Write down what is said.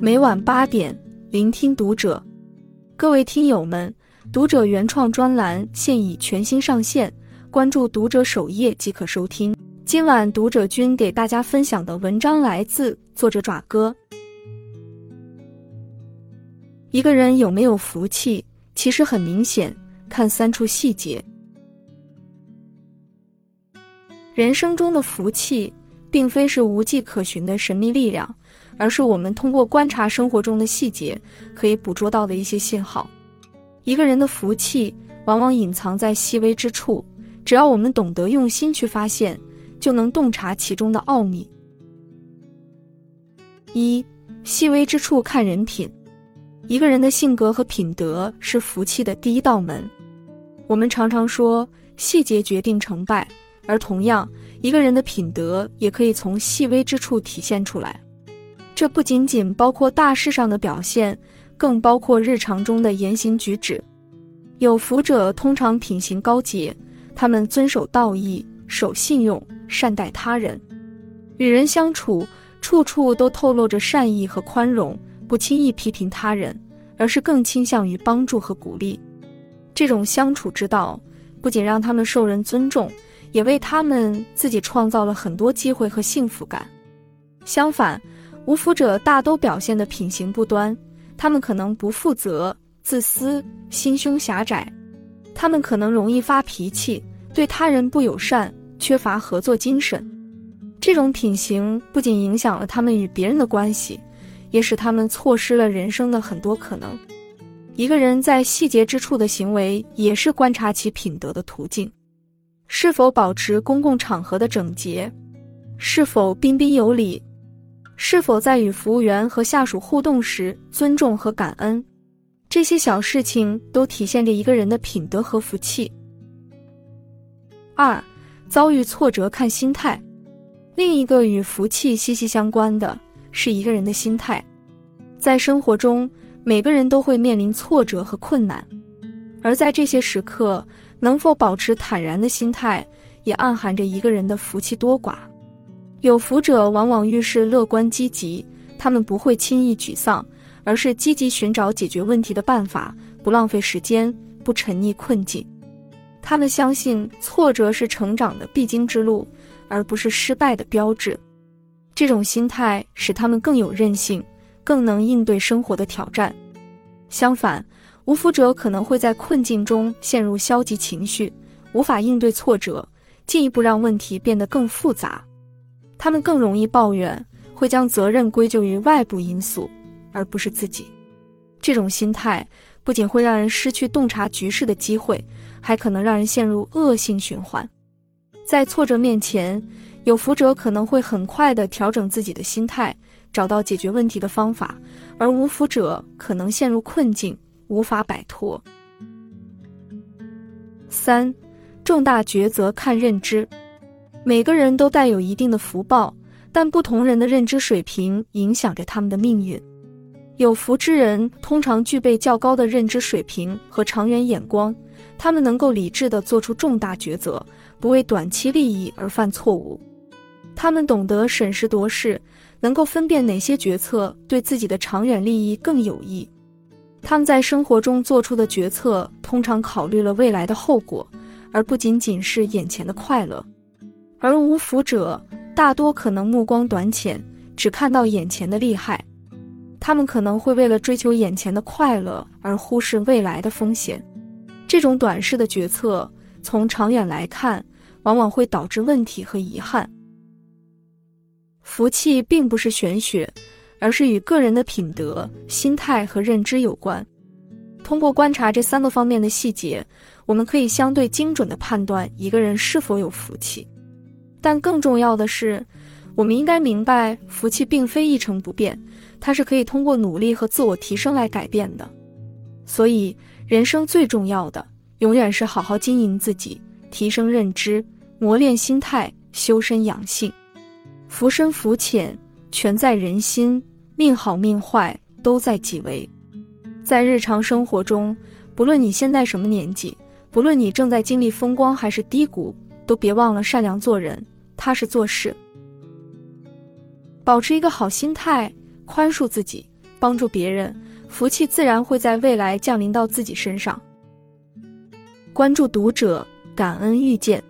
每晚八点，聆听读者。各位听友们，读者原创专栏现已全新上线，关注读者首页即可收听。今晚读者君给大家分享的文章来自作者爪哥。一个人有没有福气，其实很明显，看三处细节。人生中的福气，并非是无迹可寻的神秘力量，而是我们通过观察生活中的细节，可以捕捉到的一些信号。一个人的福气，往往隐藏在细微之处，只要我们懂得用心去发现，就能洞察其中的奥秘。一，细微之处看人品。一个人的性格和品德是福气的第一道门。我们常常说，细节决定成败。而同样，一个人的品德也可以从细微之处体现出来。这不仅仅包括大事上的表现，更包括日常中的言行举止。有福者通常品行高洁，他们遵守道义、守信用、善待他人，与人相处处处都透露着善意和宽容，不轻易批评他人，而是更倾向于帮助和鼓励。这种相处之道，不仅让他们受人尊重。也为他们自己创造了很多机会和幸福感。相反，无福者大都表现的品行不端，他们可能不负责、自私、心胸狭窄，他们可能容易发脾气，对他人不友善，缺乏合作精神。这种品行不仅影响了他们与别人的关系，也使他们错失了人生的很多可能。一个人在细节之处的行为，也是观察其品德的途径。是否保持公共场合的整洁？是否彬彬有礼？是否在与服务员和下属互动时尊重和感恩？这些小事情都体现着一个人的品德和福气。二，遭遇挫折看心态。另一个与福气息息相关的是一个人的心态。在生活中，每个人都会面临挫折和困难，而在这些时刻。能否保持坦然的心态，也暗含着一个人的福气多寡。有福者往往遇事乐观积极，他们不会轻易沮丧，而是积极寻找解决问题的办法，不浪费时间，不沉溺困境。他们相信挫折是成长的必经之路，而不是失败的标志。这种心态使他们更有韧性，更能应对生活的挑战。相反，无福者可能会在困境中陷入消极情绪，无法应对挫折，进一步让问题变得更复杂。他们更容易抱怨，会将责任归咎于外部因素，而不是自己。这种心态不仅会让人失去洞察局势的机会，还可能让人陷入恶性循环。在挫折面前，有福者可能会很快地调整自己的心态，找到解决问题的方法，而无福者可能陷入困境。无法摆脱。三，重大抉择看认知。每个人都带有一定的福报，但不同人的认知水平影响着他们的命运。有福之人通常具备较高的认知水平和长远眼光，他们能够理智地做出重大抉择，不为短期利益而犯错误。他们懂得审时度势，能够分辨哪些决策对自己的长远利益更有益。他们在生活中做出的决策通常考虑了未来的后果，而不仅仅是眼前的快乐。而无福者大多可能目光短浅，只看到眼前的利害。他们可能会为了追求眼前的快乐而忽视未来的风险。这种短视的决策，从长远来看，往往会导致问题和遗憾。福气并不是玄学。而是与个人的品德、心态和认知有关。通过观察这三个方面的细节，我们可以相对精准地判断一个人是否有福气。但更重要的是，我们应该明白，福气并非一成不变，它是可以通过努力和自我提升来改变的。所以，人生最重要的，永远是好好经营自己，提升认知，磨练心态，修身养性。福深福浅，全在人心。命好命坏都在己为，在日常生活中，不论你现在什么年纪，不论你正在经历风光还是低谷，都别忘了善良做人，踏实做事，保持一个好心态，宽恕自己，帮助别人，福气自然会在未来降临到自己身上。关注读者，感恩遇见。